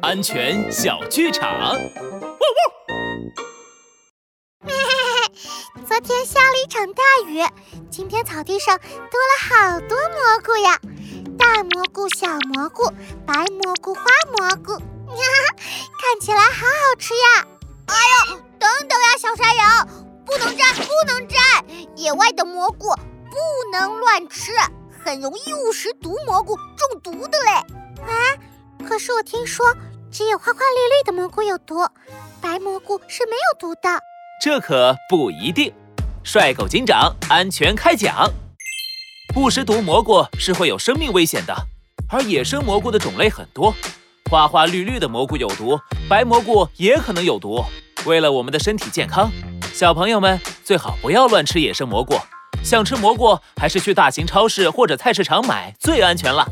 安全小剧场。昨天下了一场大雨，今天草地上多了好多蘑菇呀，大蘑菇、小蘑菇、白蘑菇、花蘑菇，看起来好好吃呀！哎呦，等等呀，小山羊，不能摘，不能摘！野外的蘑菇不能乱吃，很容易误食毒蘑菇，中毒的嘞。可是我听说只有花花绿绿的蘑菇有毒，白蘑菇是没有毒的。这可不一定。帅狗警长安全开讲。误食毒蘑菇是会有生命危险的，而野生蘑菇的种类很多，花花绿绿的蘑菇有毒，白蘑菇也可能有毒。为了我们的身体健康，小朋友们最好不要乱吃野生蘑菇。想吃蘑菇，还是去大型超市或者菜市场买最安全了。